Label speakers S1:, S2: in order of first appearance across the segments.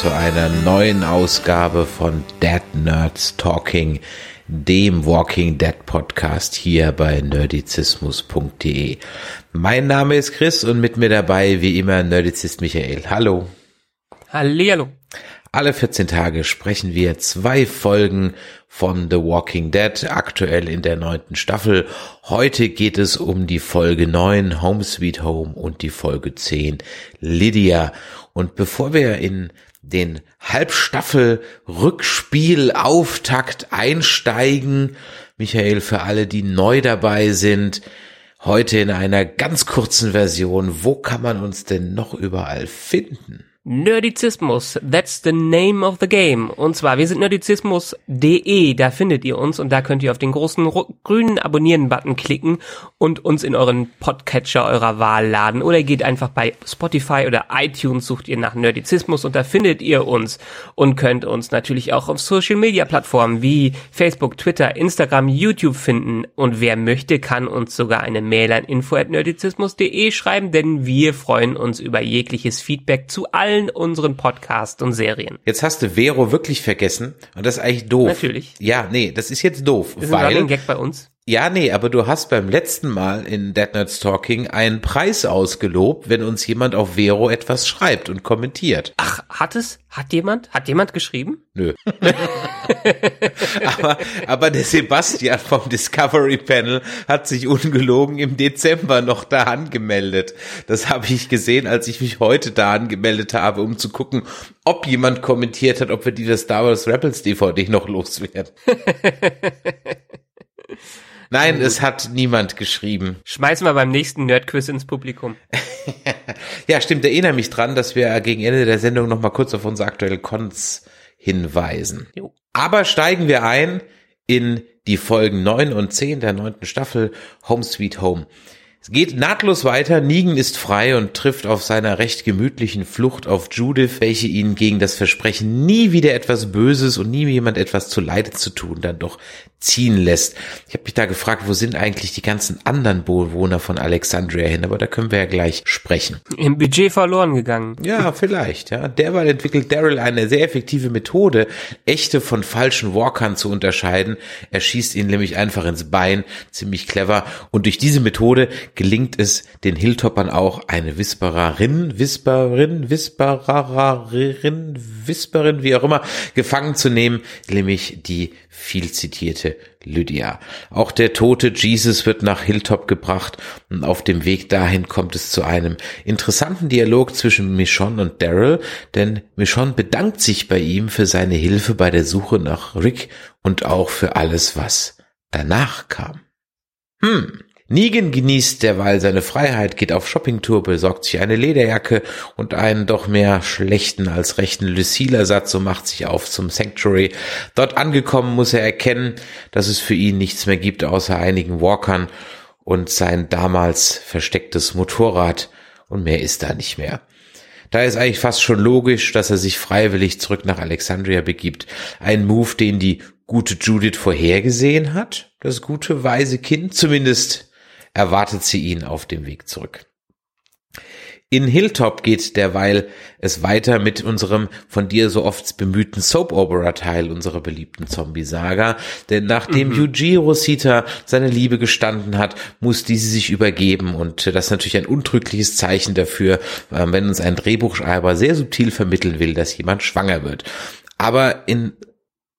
S1: Zu einer neuen Ausgabe von Dead Nerds Talking, dem Walking Dead Podcast hier bei nerdizismus.de. Mein Name ist Chris und mit mir dabei wie immer Nerdizist Michael. Hallo.
S2: Hallihallo.
S1: Alle 14 Tage sprechen wir zwei Folgen von The Walking Dead, aktuell in der neunten Staffel. Heute geht es um die Folge 9 Home Sweet Home und die Folge 10 Lydia. Und bevor wir in den Halbstaffel-Rückspiel-Auftakt einsteigen, Michael, für alle, die neu dabei sind, heute in einer ganz kurzen Version, wo kann man uns denn noch überall finden?
S2: Nerdizismus, that's the name of the game. Und zwar, wir sind nerdizismus.de, da findet ihr uns und da könnt ihr auf den großen grünen Abonnieren-Button klicken und uns in euren Podcatcher eurer Wahl laden. Oder geht einfach bei Spotify oder iTunes, sucht ihr nach Nerdizismus und da findet ihr uns und könnt uns natürlich auch auf Social-Media-Plattformen wie Facebook, Twitter, Instagram, YouTube finden. Und wer möchte, kann uns sogar eine Mail an info.nerdizismus.de schreiben, denn wir freuen uns über jegliches Feedback zu allen unseren Podcasts und Serien.
S1: Jetzt hast du Vero wirklich vergessen und das ist eigentlich doof.
S2: Natürlich.
S1: Ja, nee, das ist jetzt doof,
S2: Das ist
S1: weil
S2: ein Gag bei uns.
S1: Ja, nee, aber du hast beim letzten Mal in Dead Nerds Talking einen Preis ausgelobt, wenn uns jemand auf Vero etwas schreibt und kommentiert.
S2: Ach, hat es? Hat jemand? Hat jemand geschrieben?
S1: Nö. aber, aber der Sebastian vom Discovery Panel hat sich ungelogen im Dezember noch da angemeldet. Das habe ich gesehen, als ich mich heute da angemeldet habe, um zu gucken, ob jemand kommentiert hat, ob wir die Star Wars Rebels DVD noch loswerden. Nein, es hat niemand geschrieben.
S2: Schmeißen wir beim nächsten Nerdquiz ins Publikum.
S1: Ja, stimmt, erinnere mich dran, dass wir gegen Ende der Sendung noch mal kurz auf unsere aktuelle Cons hinweisen.
S2: Jo.
S1: Aber steigen wir ein in die Folgen 9 und 10 der neunten Staffel Home Sweet Home. Es geht nahtlos weiter. Negan ist frei und trifft auf seiner recht gemütlichen Flucht auf Judith, welche ihn gegen das Versprechen, nie wieder etwas Böses und nie jemand etwas zu Leide zu tun, dann doch ziehen lässt. Ich habe mich da gefragt, wo sind eigentlich die ganzen anderen Bewohner von Alexandria hin? Aber da können wir ja gleich sprechen.
S2: Im Budget verloren gegangen.
S1: Ja, vielleicht, ja. Derweil entwickelt Daryl eine sehr effektive Methode, echte von falschen Walkern zu unterscheiden. Er schießt ihn nämlich einfach ins Bein, ziemlich clever. Und durch diese Methode gelingt es den Hilltoppern auch, eine Whispererin, Whisperin, Whispererin, Whisperin, wie auch immer, gefangen zu nehmen, nämlich die viel zitierte Lydia. Auch der tote Jesus wird nach Hilltop gebracht und auf dem Weg dahin kommt es zu einem interessanten Dialog zwischen Michonne und Daryl, denn Michonne bedankt sich bei ihm für seine Hilfe bei der Suche nach Rick und auch für alles, was danach kam. Hm. Negan genießt derweil seine Freiheit, geht auf Shoppingtour, besorgt sich eine Lederjacke und einen doch mehr schlechten als rechten Lucille-Ersatz und macht sich auf zum Sanctuary. Dort angekommen muss er erkennen, dass es für ihn nichts mehr gibt außer einigen Walkern und sein damals verstecktes Motorrad und mehr ist da nicht mehr. Da ist eigentlich fast schon logisch, dass er sich freiwillig zurück nach Alexandria begibt. Ein Move, den die gute Judith vorhergesehen hat. Das gute, weise Kind. Zumindest erwartet sie ihn auf dem Weg zurück. In Hilltop geht derweil es weiter mit unserem von dir so oft bemühten Soap-Opera-Teil unserer beliebten Zombie-Saga. Denn nachdem
S2: Mhm.
S1: Yuji Rosita seine Liebe gestanden hat, muss diese sich übergeben. Und das ist natürlich ein untrügliches Zeichen dafür, äh, wenn uns ein Drehbuchschreiber sehr subtil vermitteln will, dass jemand schwanger wird. Aber in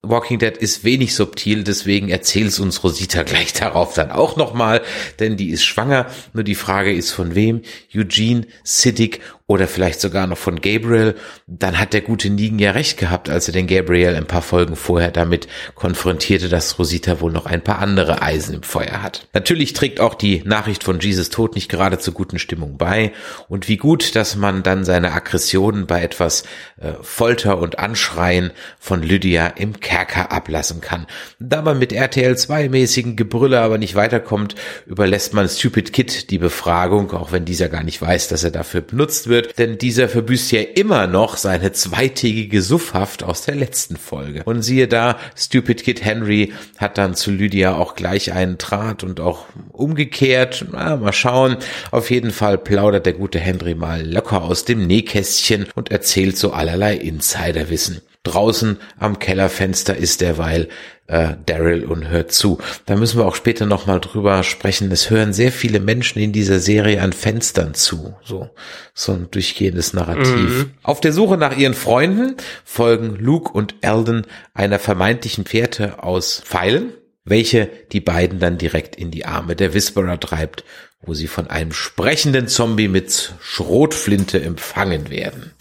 S1: Walking Dead ist wenig subtil, deswegen erzählt uns Rosita gleich darauf dann auch nochmal, denn die ist schwanger. Nur die Frage ist von wem? Eugene, Siddick oder vielleicht sogar noch von Gabriel, dann hat der gute Negan ja recht gehabt, als er den Gabriel ein paar Folgen vorher damit konfrontierte, dass Rosita wohl noch ein paar andere Eisen im Feuer hat. Natürlich trägt auch die Nachricht von Jesus Tod nicht gerade zur guten Stimmung bei und wie gut, dass man dann seine Aggressionen bei etwas äh, Folter und Anschreien von Lydia im Kerker ablassen kann. Da man mit RTL 2 mäßigen Gebrülle aber nicht weiterkommt, überlässt man Stupid Kid die Befragung, auch wenn dieser gar nicht weiß, dass er dafür benutzt wird wird, denn dieser verbüßt ja immer noch seine zweitägige Suffhaft aus der letzten Folge. Und siehe da, Stupid Kid Henry hat dann zu Lydia auch gleich einen Draht und auch umgekehrt. Na, mal schauen. Auf jeden Fall plaudert der gute Henry mal locker aus dem Nähkästchen und erzählt so allerlei Insiderwissen. Draußen am Kellerfenster ist derweil äh, Daryl und hört zu. Da müssen wir auch später nochmal drüber sprechen. Es hören sehr viele Menschen in dieser Serie an Fenstern zu. So, so ein durchgehendes Narrativ. Mhm. Auf der Suche nach ihren Freunden folgen Luke und Eldon einer vermeintlichen Fährte aus Pfeilen, welche die beiden dann direkt in die Arme der Whisperer treibt, wo sie von einem sprechenden Zombie mit Schrotflinte empfangen werden.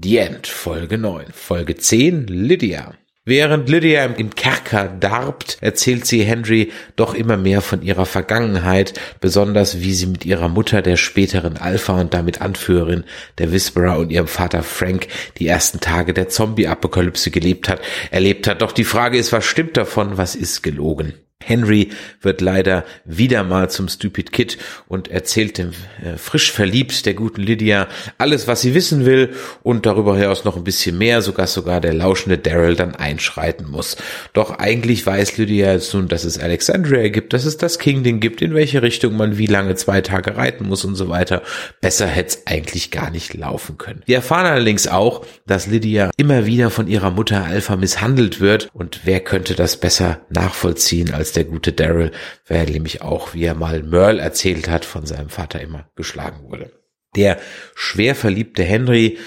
S1: The End, Folge 9. Folge 10, Lydia. Während Lydia im Kerker darbt, erzählt sie Henry doch immer mehr von ihrer Vergangenheit, besonders wie sie mit ihrer Mutter, der späteren Alpha und damit Anführerin der Whisperer und ihrem Vater Frank die ersten Tage der Zombie-Apokalypse gelebt hat, erlebt hat. Doch die Frage ist, was stimmt davon, was ist gelogen? Henry wird leider wieder mal zum Stupid Kid und erzählt dem äh, frisch verliebt der guten Lydia alles, was sie wissen will und darüber hinaus noch ein bisschen mehr, sogar sogar der lauschende Daryl dann einschreiten muss. Doch eigentlich weiß Lydia jetzt nun, dass es Alexandria gibt, dass es das Kingdom gibt, in welche Richtung man wie lange zwei Tage reiten muss und so weiter. Besser hätte es eigentlich gar nicht laufen können. Wir erfahren allerdings auch, dass Lydia immer wieder von ihrer Mutter Alpha misshandelt wird und wer könnte das besser nachvollziehen als der gute Daryl, wer nämlich auch, wie er mal Merle erzählt hat, von seinem Vater immer geschlagen wurde. Der schwer verliebte Henry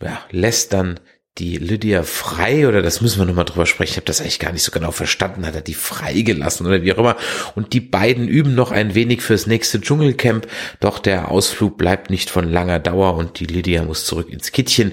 S1: ja, lässt dann die Lydia frei oder das müssen wir nochmal drüber sprechen. Ich habe das eigentlich gar nicht so genau verstanden. Hat er die freigelassen oder wie auch immer. Und die beiden üben noch ein wenig fürs nächste Dschungelcamp. Doch der Ausflug bleibt nicht von langer Dauer und die Lydia muss zurück ins Kittchen.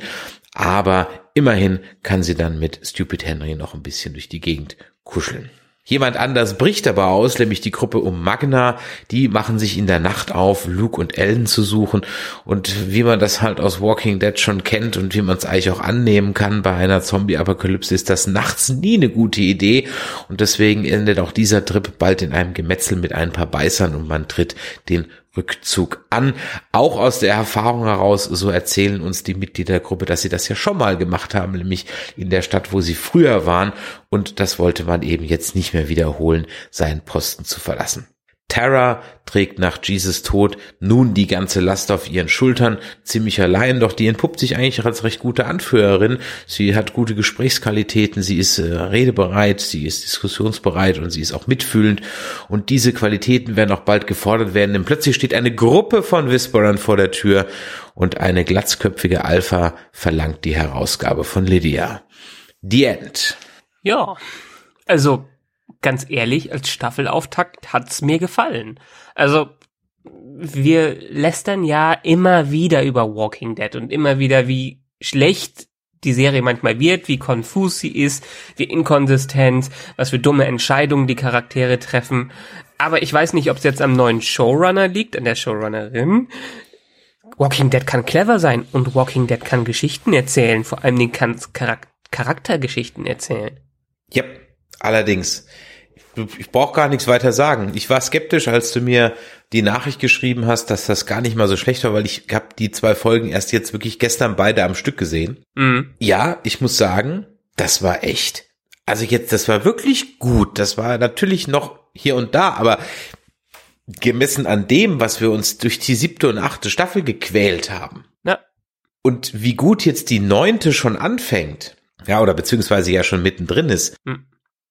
S1: Aber immerhin kann sie dann mit Stupid Henry noch ein bisschen durch die Gegend kuscheln. Jemand anders bricht aber aus, nämlich die Gruppe um Magna. Die machen sich in der Nacht auf, Luke und Ellen zu suchen. Und wie man das halt aus Walking Dead schon kennt und wie man es eigentlich auch annehmen kann bei einer Zombie-Apokalypse, ist das nachts nie eine gute Idee. Und deswegen endet auch dieser Trip bald in einem Gemetzel mit ein paar Beißern und man tritt den Rückzug an. Auch aus der Erfahrung heraus, so erzählen uns die Mitglieder der Gruppe, dass sie das ja schon mal gemacht haben, nämlich in der Stadt, wo sie früher waren. Und das wollte man eben jetzt nicht mehr wiederholen, seinen Posten zu verlassen. Tara trägt nach Jesus Tod nun die ganze Last auf ihren Schultern, ziemlich allein, doch die entpuppt sich eigentlich als recht gute Anführerin. Sie hat gute Gesprächsqualitäten, sie ist äh, redebereit, sie ist diskussionsbereit und sie ist auch mitfühlend. Und diese Qualitäten werden auch bald gefordert werden, denn plötzlich steht eine Gruppe von Whisperern vor der Tür und eine glatzköpfige Alpha verlangt die Herausgabe von Lydia. The End.
S2: Ja, also ganz ehrlich, als Staffelauftakt hat's mir gefallen. Also, wir lästern ja immer wieder über Walking Dead und immer wieder, wie schlecht die Serie manchmal wird, wie konfus sie ist, wie inkonsistent, was für dumme Entscheidungen die Charaktere treffen. Aber ich weiß nicht, ob es jetzt am neuen Showrunner liegt, an der Showrunnerin. Walking Dead kann clever sein und Walking Dead kann Geschichten erzählen, vor allem den kann Charak Charaktergeschichten erzählen.
S1: Ja, allerdings ich brauche gar nichts weiter sagen. Ich war skeptisch, als du mir die Nachricht geschrieben hast, dass das gar nicht mal so schlecht war, weil ich habe die zwei Folgen erst jetzt wirklich gestern beide am Stück gesehen. Mhm. Ja, ich muss sagen, das war echt. Also jetzt, das war wirklich gut. Das war natürlich noch hier und da, aber gemessen an dem, was wir uns durch die siebte und achte Staffel gequält haben. Ja. Und wie gut jetzt die neunte schon anfängt. Ja, oder beziehungsweise ja schon mittendrin ist. Mhm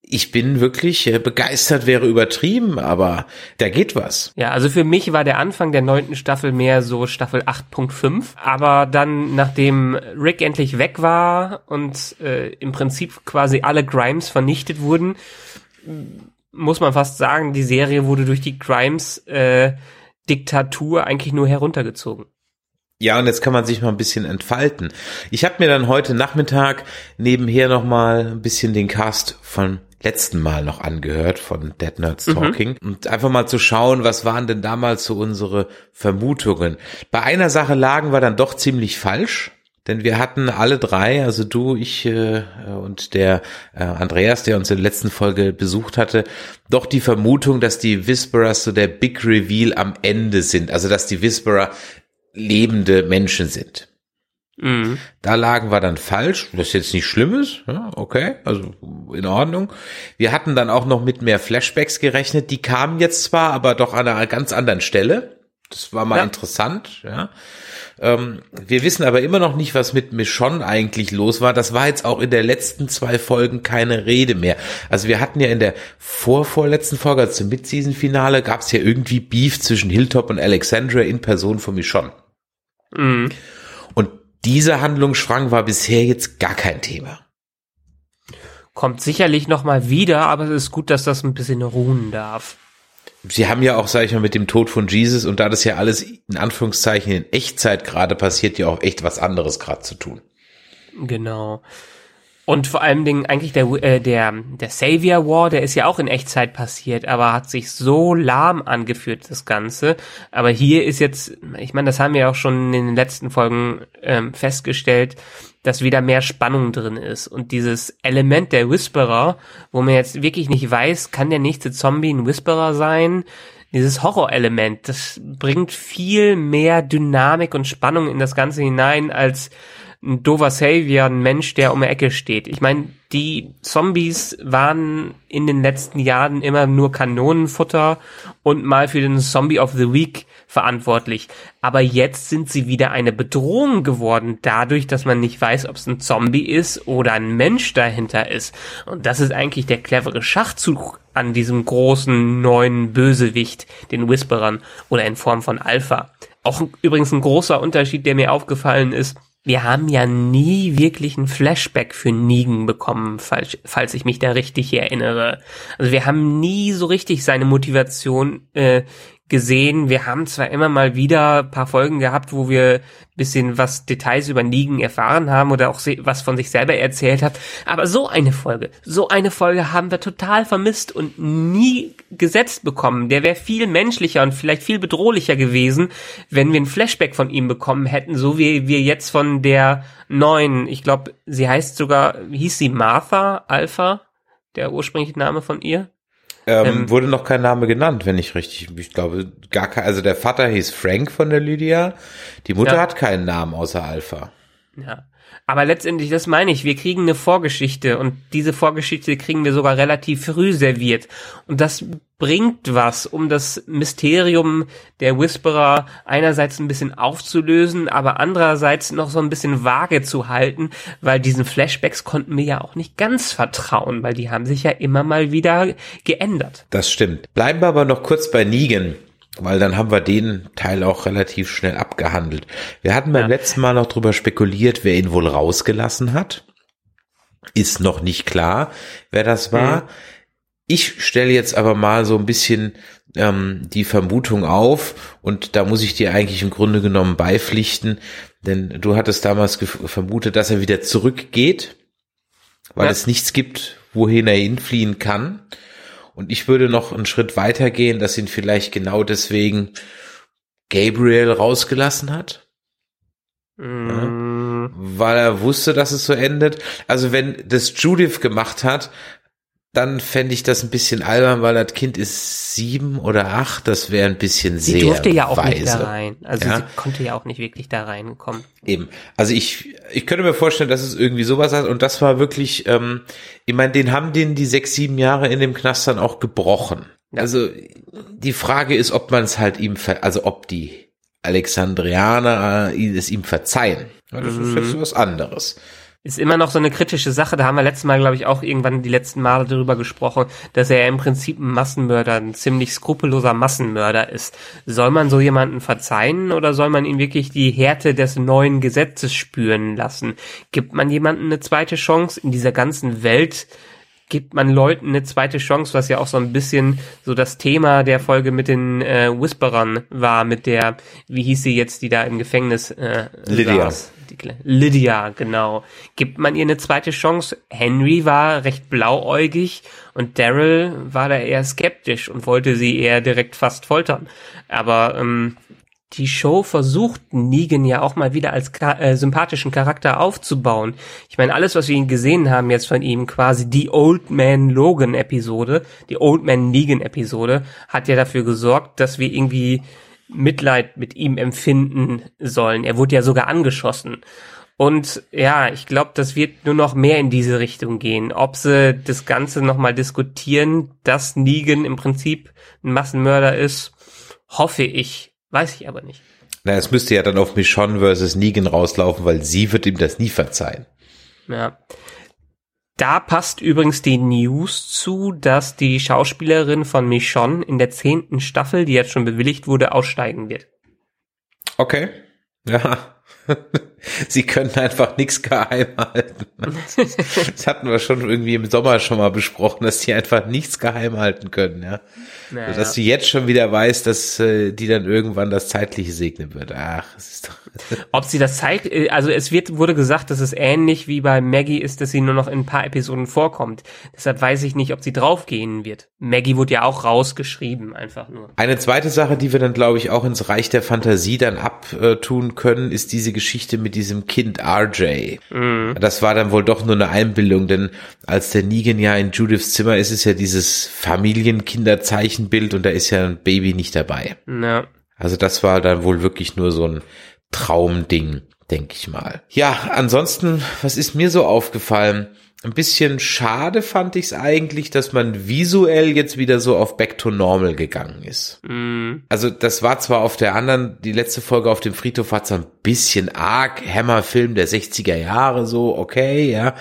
S1: ich bin wirklich äh, begeistert, wäre übertrieben, aber da geht was.
S2: Ja, also für mich war der Anfang der neunten Staffel mehr so Staffel 8.5, aber dann, nachdem Rick endlich weg war und äh, im Prinzip quasi alle Grimes vernichtet wurden, muss man fast sagen, die Serie wurde durch die Grimes äh, Diktatur eigentlich nur heruntergezogen.
S1: Ja, und jetzt kann man sich mal ein bisschen entfalten. Ich habe mir dann heute Nachmittag nebenher noch mal ein bisschen den Cast von letzten Mal noch angehört von Dead Nerds mhm. Talking mhm. und einfach mal zu schauen, was waren denn damals so unsere Vermutungen. Bei einer Sache lagen wir dann doch ziemlich falsch. Denn wir hatten alle drei, also du, ich äh, und der äh, Andreas, der uns in der letzten Folge besucht hatte, doch die Vermutung, dass die Whisperers so der Big Reveal am Ende sind. Also dass die Whisperer lebende Menschen sind. Mhm. Da lagen wir dann falsch, was jetzt nicht schlimm ist, ja, okay, also in Ordnung. Wir hatten dann auch noch mit mehr Flashbacks gerechnet, die kamen jetzt zwar, aber doch an einer ganz anderen Stelle. Das war mal ja. interessant, ja. Ähm, wir wissen aber immer noch nicht, was mit Michonne eigentlich los war. Das war jetzt auch in der letzten zwei Folgen keine Rede mehr. Also wir hatten ja in der vorvorletzten Folge, also zum Mid-Season-Finale, gab es ja irgendwie Beef zwischen Hilltop und Alexandra in Person von Michonne. Mhm. Und dieser Handlungsschwang war bisher jetzt gar kein Thema.
S2: Kommt sicherlich noch mal wieder, aber es ist gut, dass das ein bisschen ruhen darf.
S1: Sie haben ja auch, sage ich mal, mit dem Tod von Jesus und da das ja alles in Anführungszeichen in Echtzeit gerade passiert, ja auch echt was anderes gerade zu tun.
S2: Genau. Und vor allem Dingen eigentlich der, äh, der, der Savior War, der ist ja auch in Echtzeit passiert, aber hat sich so lahm angeführt, das Ganze. Aber hier ist jetzt, ich meine, das haben wir auch schon in den letzten Folgen ähm, festgestellt, dass wieder mehr Spannung drin ist. Und dieses Element der Whisperer, wo man jetzt wirklich nicht weiß, kann der nächste Zombie ein Whisperer sein? Dieses Horrorelement, das bringt viel mehr Dynamik und Spannung in das Ganze hinein als ein dover Savior, ein Mensch, der um die Ecke steht. Ich meine, die Zombies waren in den letzten Jahren immer nur Kanonenfutter und mal für den Zombie of the Week verantwortlich. Aber jetzt sind sie wieder eine Bedrohung geworden, dadurch, dass man nicht weiß, ob es ein Zombie ist oder ein Mensch dahinter ist. Und das ist eigentlich der clevere Schachzug an diesem großen neuen Bösewicht, den Whisperern oder in Form von Alpha. Auch übrigens ein großer Unterschied, der mir aufgefallen ist, wir haben ja nie wirklich ein Flashback für Negan bekommen, falls, falls ich mich da richtig erinnere. Also wir haben nie so richtig seine Motivation äh, gesehen. Wir haben zwar immer mal wieder paar Folgen gehabt, wo wir bisschen was Details über Negan erfahren haben oder auch was von sich selber erzählt hat, aber so eine Folge, so eine Folge haben wir total vermisst und nie gesetzt bekommen. Der wäre viel menschlicher und vielleicht viel bedrohlicher gewesen, wenn wir ein Flashback von ihm bekommen hätten, so wie wir jetzt von der neuen, ich glaube, sie heißt sogar, hieß sie Martha Alpha, der ursprüngliche Name von ihr?
S1: Ähm, ähm, wurde noch kein Name genannt, wenn ich richtig, ich glaube, gar kein, also der Vater hieß Frank von der Lydia, die Mutter ja. hat keinen Namen außer Alpha.
S2: Ja. Aber letztendlich, das meine ich, wir kriegen eine Vorgeschichte und diese Vorgeschichte kriegen wir sogar relativ früh serviert. Und das bringt was, um das Mysterium der Whisperer einerseits ein bisschen aufzulösen, aber andererseits noch so ein bisschen vage zu halten, weil diesen Flashbacks konnten wir ja auch nicht ganz vertrauen, weil die haben sich ja immer mal wieder geändert.
S1: Das stimmt. Bleiben wir aber noch kurz bei Negan weil dann haben wir den Teil auch relativ schnell abgehandelt. Wir hatten beim ja. letzten Mal noch drüber spekuliert, wer ihn wohl rausgelassen hat. Ist noch nicht klar, wer das war. Mhm. Ich stelle jetzt aber mal so ein bisschen ähm, die Vermutung auf und da muss ich dir eigentlich im Grunde genommen beipflichten, denn du hattest damals vermutet, dass er wieder zurückgeht, weil ja. es nichts gibt, wohin er hinfliehen kann. Und ich würde noch einen Schritt weiter gehen, dass ihn vielleicht genau deswegen Gabriel rausgelassen hat. Mm. Ja, weil er wusste, dass es so endet. Also wenn das Judith gemacht hat, dann fände ich das ein bisschen albern, weil das Kind ist sieben oder acht, das wäre ein bisschen sie sehr Sie durfte
S2: ja auch
S1: weise.
S2: nicht da rein. Also ja? sie konnte ja auch nicht wirklich da reinkommen.
S1: Eben. Also ich, ich könnte mir vorstellen, dass es irgendwie sowas hat und das war wirklich, ähm, ich meine, den haben den die sechs, sieben Jahre in dem Knast dann auch gebrochen. Ja. Also die Frage ist, ob man es halt ihm, also ob die Alexandrianer äh, es ihm verzeihen. Das mhm. ist jetzt was anderes
S2: ist immer noch so eine kritische Sache. Da haben wir letztes Mal, glaube ich, auch irgendwann die letzten Male darüber gesprochen, dass er im Prinzip ein Massenmörder, ein ziemlich skrupelloser Massenmörder ist. Soll man so jemanden verzeihen oder soll man ihm wirklich die Härte des neuen Gesetzes spüren lassen? Gibt man jemanden eine zweite Chance in dieser ganzen Welt? gibt man Leuten eine zweite Chance, was ja auch so ein bisschen so das Thema der Folge mit den äh, Whisperern war, mit der, wie hieß sie jetzt, die da im Gefängnis äh,
S1: Lydia.
S2: saß. Lydia, genau. Gibt man ihr eine zweite Chance? Henry war recht blauäugig und Daryl war da eher skeptisch und wollte sie eher direkt fast foltern. Aber ähm, die Show versucht Negan ja auch mal wieder als äh, sympathischen Charakter aufzubauen. Ich meine, alles, was wir ihn gesehen haben jetzt von ihm, quasi die Old Man Logan Episode, die Old Man Negan Episode, hat ja dafür gesorgt, dass wir irgendwie Mitleid mit ihm empfinden sollen. Er wurde ja sogar angeschossen. Und ja, ich glaube, das wird nur noch mehr in diese Richtung gehen. Ob sie das Ganze nochmal diskutieren, dass Negan im Prinzip ein Massenmörder ist, hoffe ich. Weiß ich aber nicht.
S1: Na, es müsste ja dann auf Michonne versus Negan rauslaufen, weil sie wird ihm das nie verzeihen.
S2: Ja. Da passt übrigens die News zu, dass die Schauspielerin von Michonne in der zehnten Staffel, die jetzt schon bewilligt wurde, aussteigen wird.
S1: Okay. Ja. Sie können einfach nichts geheim halten. Das hatten wir schon irgendwie im Sommer schon mal besprochen, dass die einfach nichts geheim halten können, ja.
S2: Naja.
S1: Dass du jetzt schon wieder weißt, dass äh, die dann irgendwann das Zeitliche segnen wird. Ach, es ist doch.
S2: Ob sie das zeigt, äh, also es wird, wurde gesagt, dass es ähnlich wie bei Maggie ist, dass sie nur noch in ein paar Episoden vorkommt. Deshalb weiß ich nicht, ob sie draufgehen wird. Maggie wurde ja auch rausgeschrieben, einfach nur.
S1: Eine zweite Sache, die wir dann, glaube ich, auch ins Reich der Fantasie dann abtun können, ist diese Geschichte mit diesem Kind RJ. Das war dann wohl doch nur eine Einbildung, denn als der Negan ja in Judiths Zimmer ist, ist ja dieses Familienkinderzeichenbild und da ist ja ein Baby nicht dabei.
S2: Ja.
S1: Also das war dann wohl wirklich nur so ein Traumding, denke ich mal. Ja, ansonsten, was ist mir so aufgefallen? Ein bisschen schade fand ich es eigentlich, dass man visuell jetzt wieder so auf Back to Normal gegangen ist.
S2: Mm,
S1: Also das war zwar auf der anderen, die letzte Folge auf dem Friedhof war zwar ein bisschen arg, Hammerfilm der 60er Jahre so, okay, ja.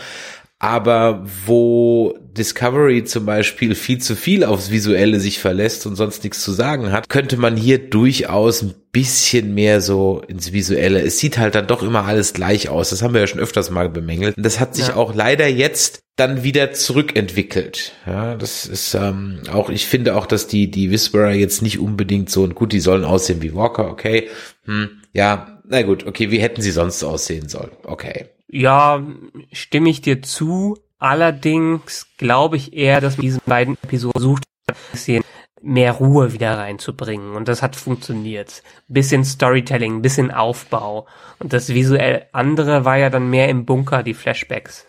S1: Aber wo Discovery zum Beispiel viel zu viel aufs Visuelle sich verlässt und sonst nichts zu sagen hat, könnte man hier durchaus ein bisschen mehr so ins Visuelle. Es sieht halt dann doch immer alles gleich aus. Das haben wir ja schon öfters mal bemängelt. Und das hat sich
S2: Ja.
S1: auch leider jetzt dann wieder zurückentwickelt. Ja, das ist ähm, auch, ich finde auch, dass die, die Whisperer jetzt nicht unbedingt so, gut, die sollen aussehen wie Walker, okay. Hm, ja, na gut, okay, wie hätten sie sonst aussehen sollen? Okay.
S2: Ja, stimme ich dir zu. Allerdings glaube ich eher, dass man diesen beiden Episoden versucht, ein bisschen mehr Ruhe wieder reinzubringen. Und das hat funktioniert. Bisschen Storytelling, bisschen Aufbau. Und das visuell andere war ja dann mehr im Bunker, die Flashbacks.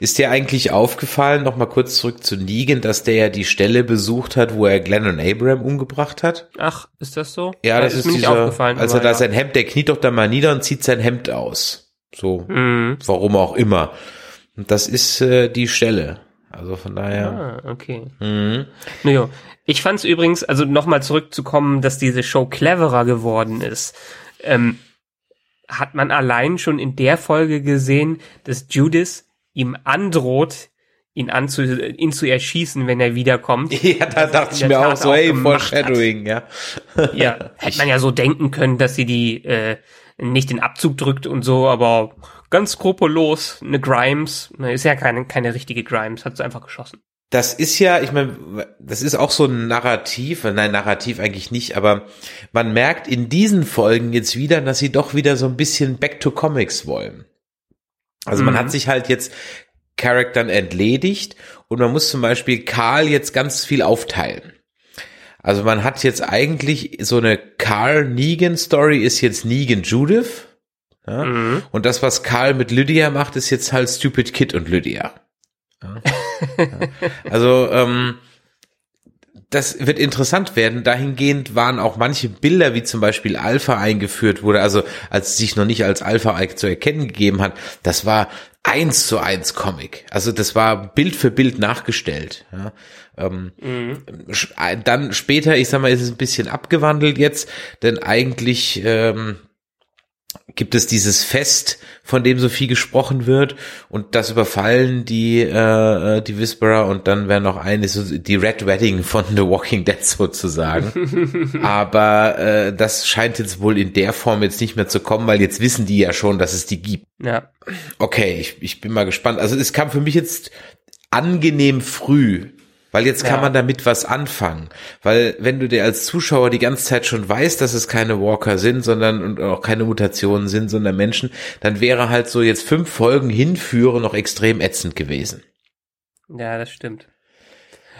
S1: Ist dir eigentlich aufgefallen, noch mal kurz zurück zu Negan, dass der ja die Stelle besucht hat, wo er Glenn und Abraham umgebracht hat?
S2: Ach, ist das so?
S1: Ja, das,
S2: ist
S1: ist
S2: mir nicht
S1: dieser,
S2: aufgefallen.
S1: als er
S2: aber
S1: da
S2: ja.
S1: sein Hemd, der kniet doch da mal nieder und zieht sein Hemd aus. So,
S2: Mhm.
S1: warum auch immer. Und das ist äh, die Stelle. Also von daher.
S2: Ah, okay.
S1: Mhm.
S2: Naja, ich fand es übrigens, also nochmal zurückzukommen, dass diese Show cleverer geworden ist. Ähm, hat man allein schon in der Folge gesehen, dass Judith ihm androht, ihn, anzu, ihn zu erschießen, wenn er wiederkommt.
S1: Ja, da dachte ich mir auch so, hey, Foreshadowing, ja.
S2: Ja, hätte man ja so denken können, dass sie die äh, nicht den Abzug drückt und so, aber ganz skrupellos, eine Grimes, ist ja keine, keine richtige Grimes, hat sie einfach geschossen.
S1: Das ist ja, ich meine, das ist auch so ein Narrativ, nein, Narrativ eigentlich nicht, aber man merkt in diesen Folgen jetzt wieder, dass sie doch wieder so ein bisschen Back to Comics wollen. Also man
S2: Mhm.
S1: hat sich halt jetzt Charaktern entledigt und man muss zum Beispiel Karl jetzt ganz viel aufteilen. Also man hat jetzt eigentlich so eine Carl Negan Story ist jetzt Negan Judith. Ja?
S2: Mhm.
S1: Und das, was Karl mit Lydia macht, ist jetzt halt Stupid Kid und Lydia. Ja. Also, ähm, das wird interessant werden. Dahingehend waren auch manche Bilder, wie zum Beispiel Alpha eingeführt wurde, also als es sich noch nicht als Alpha zu erkennen gegeben hat, das war eins zu eins Comic. Also das war Bild für Bild nachgestellt. Ja. Ähm, sch- äh, Dann später, ich sag mal, ist es ein bisschen abgewandelt jetzt, denn eigentlich ähm, gibt es dieses Fest, von dem so viel gesprochen wird und das überfallen die äh, die Whisperer und dann wäre noch eine so die Red Wedding von The Walking Dead sozusagen. Aber äh, das scheint jetzt wohl in der Form jetzt nicht mehr zu kommen, weil jetzt wissen die ja schon, dass es die gibt.
S2: Ja.
S1: Okay, ich, ich bin mal gespannt. Also es kam für mich jetzt angenehm früh. Weil jetzt kann
S2: Ja.
S1: man damit was anfangen. Weil wenn du dir als Zuschauer die ganze Zeit schon weißt, dass es keine Walker sind, sondern und auch keine Mutationen sind, sondern Menschen, dann wäre halt so jetzt fünf Folgen hinführen noch extrem ätzend gewesen.
S2: Ja, das stimmt.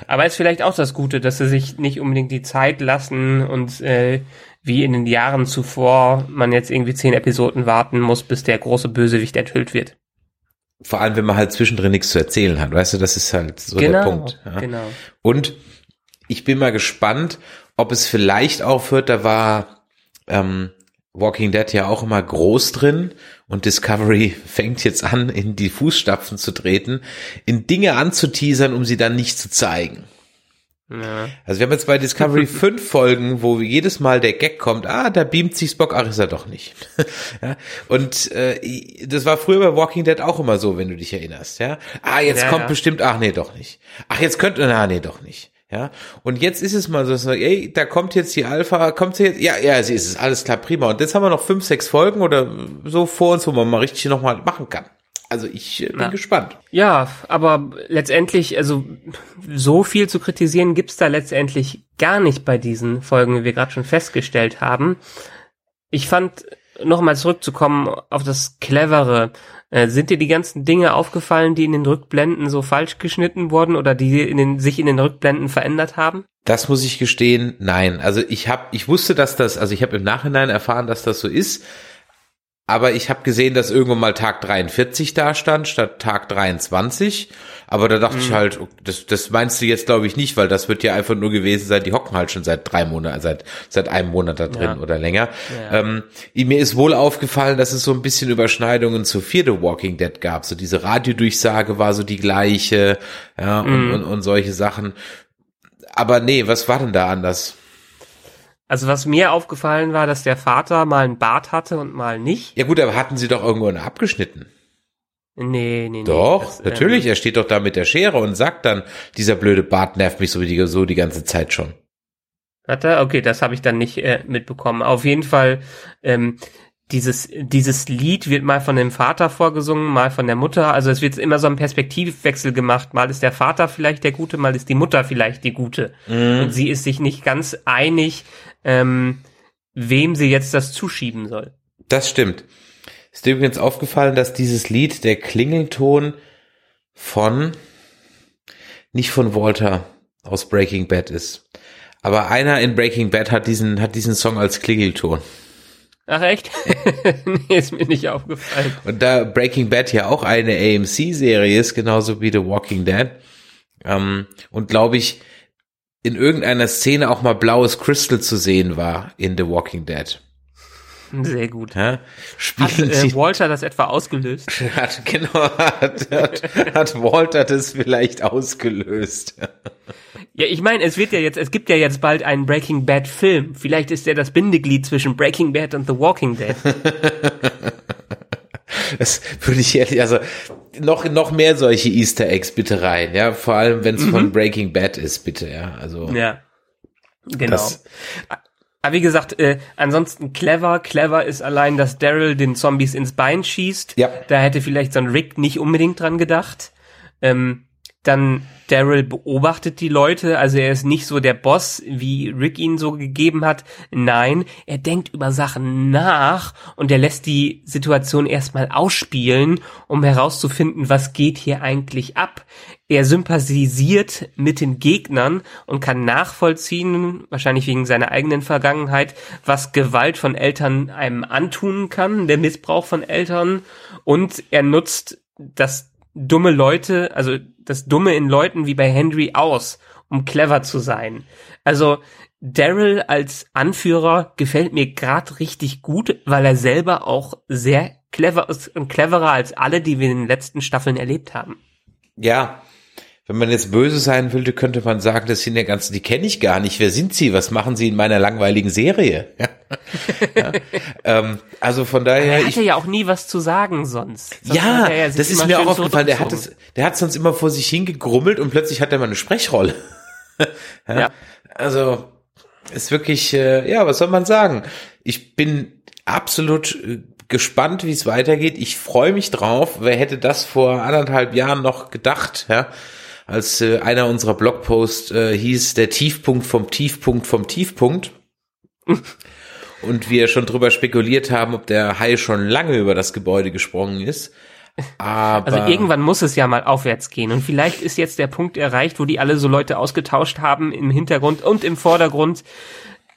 S2: Aber ist vielleicht auch das Gute, dass sie sich nicht unbedingt die Zeit lassen und äh, wie in den Jahren zuvor man jetzt irgendwie zehn Episoden warten muss, bis der große Bösewicht enthüllt wird.
S1: Vor allem, wenn man halt zwischendrin nichts zu erzählen hat. Weißt du, das ist halt so der Punkt. Ja.
S2: genau.
S1: Und ich bin mal gespannt, ob es vielleicht aufhört, da war ähm, Walking Dead ja auch immer groß drin und Discovery fängt jetzt an, in die Fußstapfen zu treten, in Dinge anzuteasern, um sie dann nicht zu zeigen.
S2: Ja.
S1: Also wir haben jetzt bei Discovery fünf Folgen, wo jedes Mal der Gag kommt, ah, da beamt sich Spock, ach, ist er doch nicht. ja, und äh, das war früher bei Walking Dead auch immer so, wenn du dich erinnerst. Ja, ah, jetzt
S2: Ja,
S1: kommt
S2: ja.
S1: bestimmt, ach nee, doch nicht. Ach, jetzt könnte, na nee, doch nicht. Ja, und jetzt ist es mal so, so, ey, da kommt jetzt die Alpha, kommt sie jetzt, ja, ja, sie ist es, alles klar, prima. Und jetzt haben wir noch fünf, sechs Folgen oder so vor uns, wo man mal richtig nochmal machen kann. Also ich äh, bin
S2: Ja.
S1: gespannt.
S2: Ja, aber letztendlich, also so viel zu kritisieren gibt's da letztendlich gar nicht bei diesen Folgen, wie wir gerade schon festgestellt haben. Ich fand, nochmal zurückzukommen auf das Clevere, äh, sind dir die ganzen Dinge aufgefallen, die in den Rückblenden so falsch geschnitten wurden oder die in den, sich in den Rückblenden verändert haben?
S1: Das muss ich gestehen, nein. Also ich habe, ich wusste, dass das, also ich habe im Nachhinein erfahren, dass das so ist. Aber ich habe gesehen, dass irgendwann mal Tag 43 da stand, statt Tag 23. Aber da dachte ich halt, das, das meinst du jetzt glaube ich nicht, weil das wird ja einfach nur gewesen sein, die hocken halt schon seit drei Monaten, seit, seit einem Monat da drin
S2: Ja.
S1: oder länger.
S2: Ja.
S1: Ähm, mir ist wohl aufgefallen, dass es so ein bisschen Überschneidungen zu Fear the Walking Dead gab. So diese Radiodurchsage war so die gleiche, ja, und, und, und solche Sachen. Aber nee, was war denn da anders?
S2: Also was mir aufgefallen war, dass der Vater mal einen Bart hatte und mal nicht.
S1: Ja gut, aber hatten sie doch irgendwo eine abgeschnitten.
S2: Nee, nee, nee.
S1: Doch,
S2: ähm,
S1: natürlich. er steht doch da mit der Schere und sagt dann, dieser blöde Bart nervt mich so, die, so die ganze Zeit schon.
S2: Hat er? Okay, das habe ich dann nicht äh, mitbekommen. Auf jeden Fall, ähm, dieses, dieses Lied wird mal von dem Vater vorgesungen, mal von der Mutter. Also es wird immer so ein Perspektivwechsel gemacht. Mal ist der Vater vielleicht der Gute, mal ist die Mutter vielleicht die Gute. Und sie ist sich nicht ganz einig, ähm, wem sie jetzt das zuschieben soll.
S1: Das stimmt. Ist dir übrigens aufgefallen, dass dieses Lied, der Klingelton von, nicht von Walter aus Breaking Bad ist. Aber einer in Breaking Bad hat diesen, hat diesen Song als Klingelton.
S2: Ach echt? nee, ist mir nicht aufgefallen.
S1: Und da Breaking Bad ja auch eine AMC-Serie ist, genauso wie The Walking Dead, ähm, und glaube ich, in irgendeiner Szene auch mal blaues Crystal zu sehen war in The Walking Dead.
S2: Sehr gut.
S1: Ja?
S2: Hat äh, Walter das etwa ausgelöst?
S1: hat, genau, hat, hat, hat Walter das vielleicht ausgelöst.
S2: Ja, ich meine, es wird ja jetzt, es gibt ja jetzt bald einen Breaking Bad Film. Vielleicht ist er das Bindeglied zwischen Breaking Bad und The Walking Dead.
S1: Das würde ich ehrlich, also noch, noch mehr solche Easter Eggs bitte rein, ja, vor allem wenn es von Breaking Bad ist, bitte, ja, also.
S2: Ja. Genau.
S1: Das-
S2: Aber wie gesagt, äh, ansonsten clever. Clever ist allein, dass Daryl den Zombies ins Bein schießt.
S1: Ja.
S2: Da hätte vielleicht so ein Rick nicht unbedingt dran gedacht. Ähm, dann Daryl beobachtet die Leute, also er ist nicht so der Boss, wie Rick ihn so gegeben hat. Nein, er denkt über Sachen nach und er lässt die Situation erstmal ausspielen, um herauszufinden, was geht hier eigentlich ab. Er sympathisiert mit den Gegnern und kann nachvollziehen, wahrscheinlich wegen seiner eigenen Vergangenheit, was Gewalt von Eltern einem antun kann, der Missbrauch von Eltern. Und er nutzt das dumme Leute, also das Dumme in Leuten wie bei Henry aus, um clever zu sein. Also Daryl als Anführer gefällt mir gerade richtig gut, weil er selber auch sehr clever ist und cleverer als alle, die wir in den letzten Staffeln erlebt haben.
S1: Ja, wenn man jetzt böse sein würde, könnte man sagen, das sind ja ganzen, die kenne ich gar nicht. Wer sind sie? Was machen sie in meiner langweiligen Serie? Ja. Ähm, also von daher,
S2: Er
S1: ich,
S2: hatte ja auch nie was zu sagen sonst. sonst
S1: ja, das ist mir auch aufgefallen. Der hat es, der hat sonst immer vor sich hingegrummelt und plötzlich hat er mal eine Sprechrolle. ja.
S2: Ja.
S1: Also ist wirklich, äh, ja, was soll man sagen? Ich bin absolut äh, gespannt, wie es weitergeht. Ich freue mich drauf. Wer hätte das vor anderthalb Jahren noch gedacht, ja? Als äh, einer unserer Blogposts äh, hieß der Tiefpunkt vom Tiefpunkt vom Tiefpunkt. Und wir schon drüber spekuliert haben, ob der Hai schon lange über das Gebäude gesprungen ist. Aber
S2: Also irgendwann muss es ja mal aufwärts gehen. Und vielleicht ist jetzt der Punkt erreicht, wo die alle so Leute ausgetauscht haben im Hintergrund und im Vordergrund,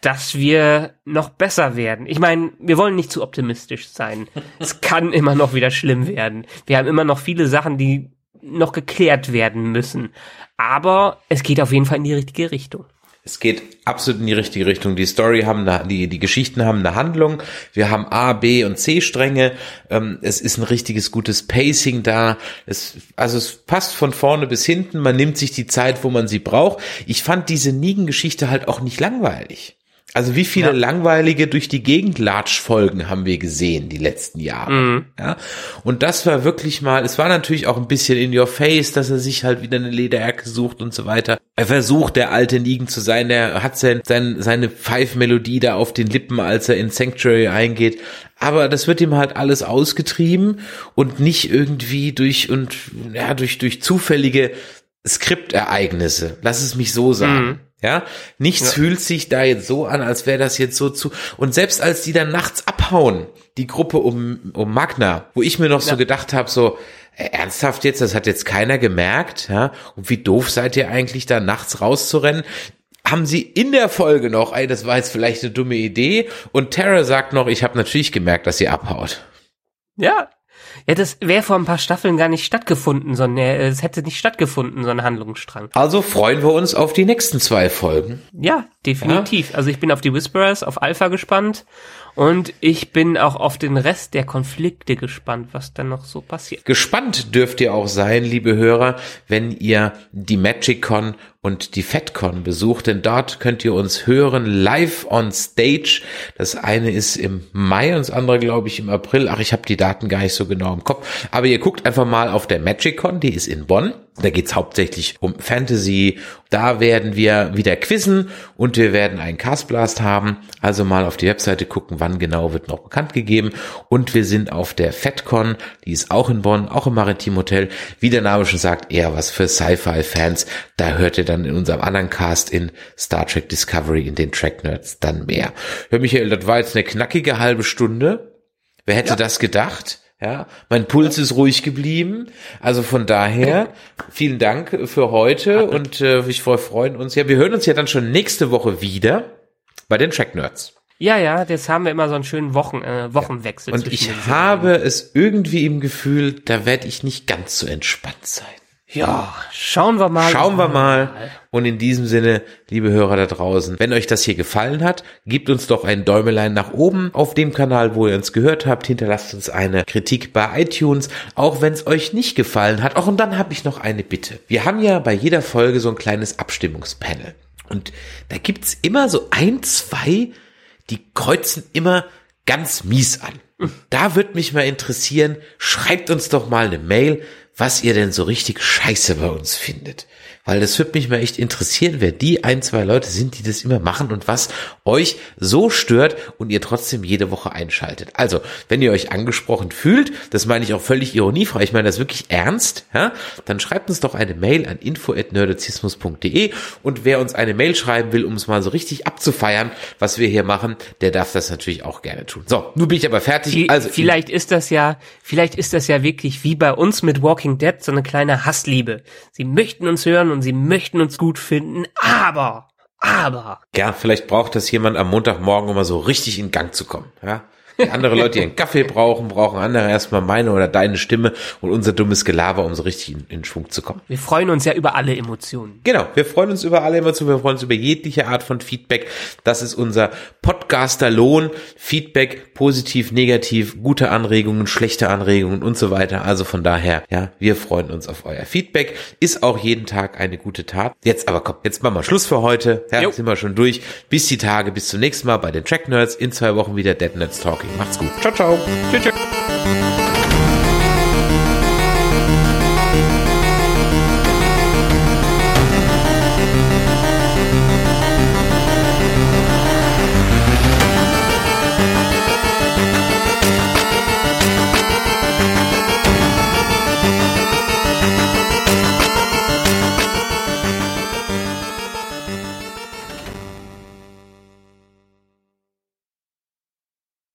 S2: dass wir noch besser werden. Ich meine, wir wollen nicht zu optimistisch sein. Es kann immer noch wieder schlimm werden. Wir haben immer noch viele Sachen, die noch geklärt werden müssen. Aber es geht auf jeden Fall in die richtige Richtung.
S1: Es geht absolut in die richtige Richtung. Die Story haben eine, die die Geschichten haben eine Handlung. Wir haben A, B und C Stränge. Ähm, es ist ein richtiges gutes Pacing da. Es also es passt von vorne bis hinten. Man nimmt sich die Zeit, wo man sie braucht. Ich fand diese Nigen-Geschichte halt auch nicht langweilig. Also wie viele
S2: Ja.
S1: langweilige durch die Gegend Latsch-Folgen haben wir gesehen die letzten Jahre.
S2: Mhm.
S1: Ja, und das war wirklich mal, es war natürlich auch ein bisschen in your face, dass er sich halt wieder eine Lederjacke sucht und so weiter. Er versucht, der alte Nigen zu sein, der hat sein, sein, seine Pfeifmelodie da auf den Lippen, als er in Sanctuary eingeht. Aber das wird ihm halt alles ausgetrieben und nicht irgendwie durch, und, ja, durch, durch zufällige Skriptereignisse. Lass es mich so sagen.
S2: Mhm.
S1: Ja, nichts fühlt sich da jetzt so an, als wäre das jetzt so zu. Und selbst als die dann nachts abhauen, die Gruppe um, um Magna, wo ich mir noch so
S2: Ja.
S1: gedacht habe, so, ernsthaft jetzt, das hat jetzt keiner gemerkt, ja? Und wie doof seid ihr eigentlich da nachts rauszurennen? Haben sie in der Folge noch, ey, das war jetzt vielleicht eine dumme Idee. Und Tara sagt noch, ich habe natürlich gemerkt, dass sie abhaut.
S2: Ja. Ja, das wäre vor ein paar Staffeln gar nicht stattgefunden, sondern äh, es hätte nicht stattgefunden, so ein Handlungsstrang.
S1: Also freuen wir uns auf die nächsten zwei Folgen.
S2: Ja, definitiv. Also ich bin auf die Whisperers, auf Alpha gespannt und ich bin auch auf den Rest der Konflikte gespannt, was dann noch so passiert.
S1: Gespannt dürft ihr auch sein, liebe Hörer, wenn ihr die MagicCon und die FedCon besucht, denn dort könnt ihr uns hören live on stage. Das eine ist im Mai und das andere, glaube ich, im April. Ach, ich habe die Daten gar nicht so genau im Kopf. Aber ihr guckt einfach mal auf der MagicCon, die ist in Bonn. Da geht's hauptsächlich um Fantasy. Da werden wir wieder quizzen und wir werden einen Castblast haben. Also mal auf die Webseite gucken, wann genau wird noch bekannt gegeben. Und wir sind auf der FedCon, die ist auch in Bonn, auch im Maritim Hotel. Wie der Name schon sagt, eher was für Sci-Fi-Fans. Da hört ihr dann in unserem anderen Cast in Star Trek Discovery, in den Track Nerds, dann mehr. Ja, Michael, das war jetzt eine knackige halbe Stunde. Wer hätte das gedacht? Ja, mein Puls ist ruhig geblieben. Also von daher, vielen Dank für heute und äh, ich wir freuen uns. Ja, wir hören uns ja dann schon nächste Woche wieder bei den Track Nerds.
S2: Ja, ja, jetzt haben wir immer so einen schönen Wochen, äh, Wochenwechsel.
S1: Und
S2: zwischen
S1: ich habe es irgendwie im Gefühl, da werde ich nicht ganz so entspannt sein.
S2: Ja, schauen wir mal.
S1: Schauen wir mal. Und in diesem Sinne, liebe Hörer da draußen, wenn euch das hier gefallen hat, gebt uns doch ein Däumelein nach oben auf dem Kanal, wo ihr uns gehört habt. Hinterlasst uns eine Kritik bei iTunes, auch wenn es euch nicht gefallen hat. Auch und dann habe ich noch eine Bitte. Wir haben ja bei jeder Folge so ein kleines Abstimmungspanel. Und da gibt's immer so ein, zwei, die kreuzen immer ganz mies an. Da wird mich mal interessieren, schreibt uns doch mal eine Mail, was ihr denn so richtig scheiße bei uns findet. Weil das würde mich mal echt interessieren, wer die ein, zwei Leute sind, die das immer machen und was euch so stört und ihr trotzdem jede Woche einschaltet. Also, wenn ihr euch angesprochen fühlt, das meine ich auch völlig ironiefrei, ich meine das wirklich ernst, ja, dann schreibt uns doch eine Mail an info.nerdizismus.de und wer uns eine Mail schreiben will, um es mal so richtig abzufeiern, was wir hier machen, der darf das natürlich auch gerne tun. So, nun bin ich aber fertig. Also,
S2: vielleicht ist das ja, vielleicht ist das ja wirklich wie bei uns mit Walking Dead so eine kleine Hassliebe. Sie möchten uns hören und sie möchten uns gut finden, aber, aber.
S1: Ja, vielleicht braucht das jemand am Montagmorgen, um mal so richtig in Gang zu kommen. Ja? Die andere Leute, die einen Kaffee brauchen, brauchen andere erstmal meine oder deine Stimme und unser dummes Gelaber, um so richtig in, in Schwung zu kommen.
S2: Wir freuen uns ja über alle Emotionen.
S1: Genau, wir freuen uns über alle zu, wir freuen uns über jegliche Art von Feedback. Das ist unser Podcaster-Lohn. Feedback, positiv, negativ, gute Anregungen, schlechte Anregungen und so weiter. Also von daher, ja, wir freuen uns auf euer Feedback. Ist auch jeden Tag eine gute Tat. Jetzt aber komm, jetzt machen wir Schluss für heute. Ja,
S2: Jo.
S1: sind wir schon durch. Bis die Tage, bis zum nächsten Mal bei den Track Nerds. In zwei Wochen wieder Dead Nerds Talking. Macht's gut. Ciao, ciao.
S2: Tschüss. tschüss.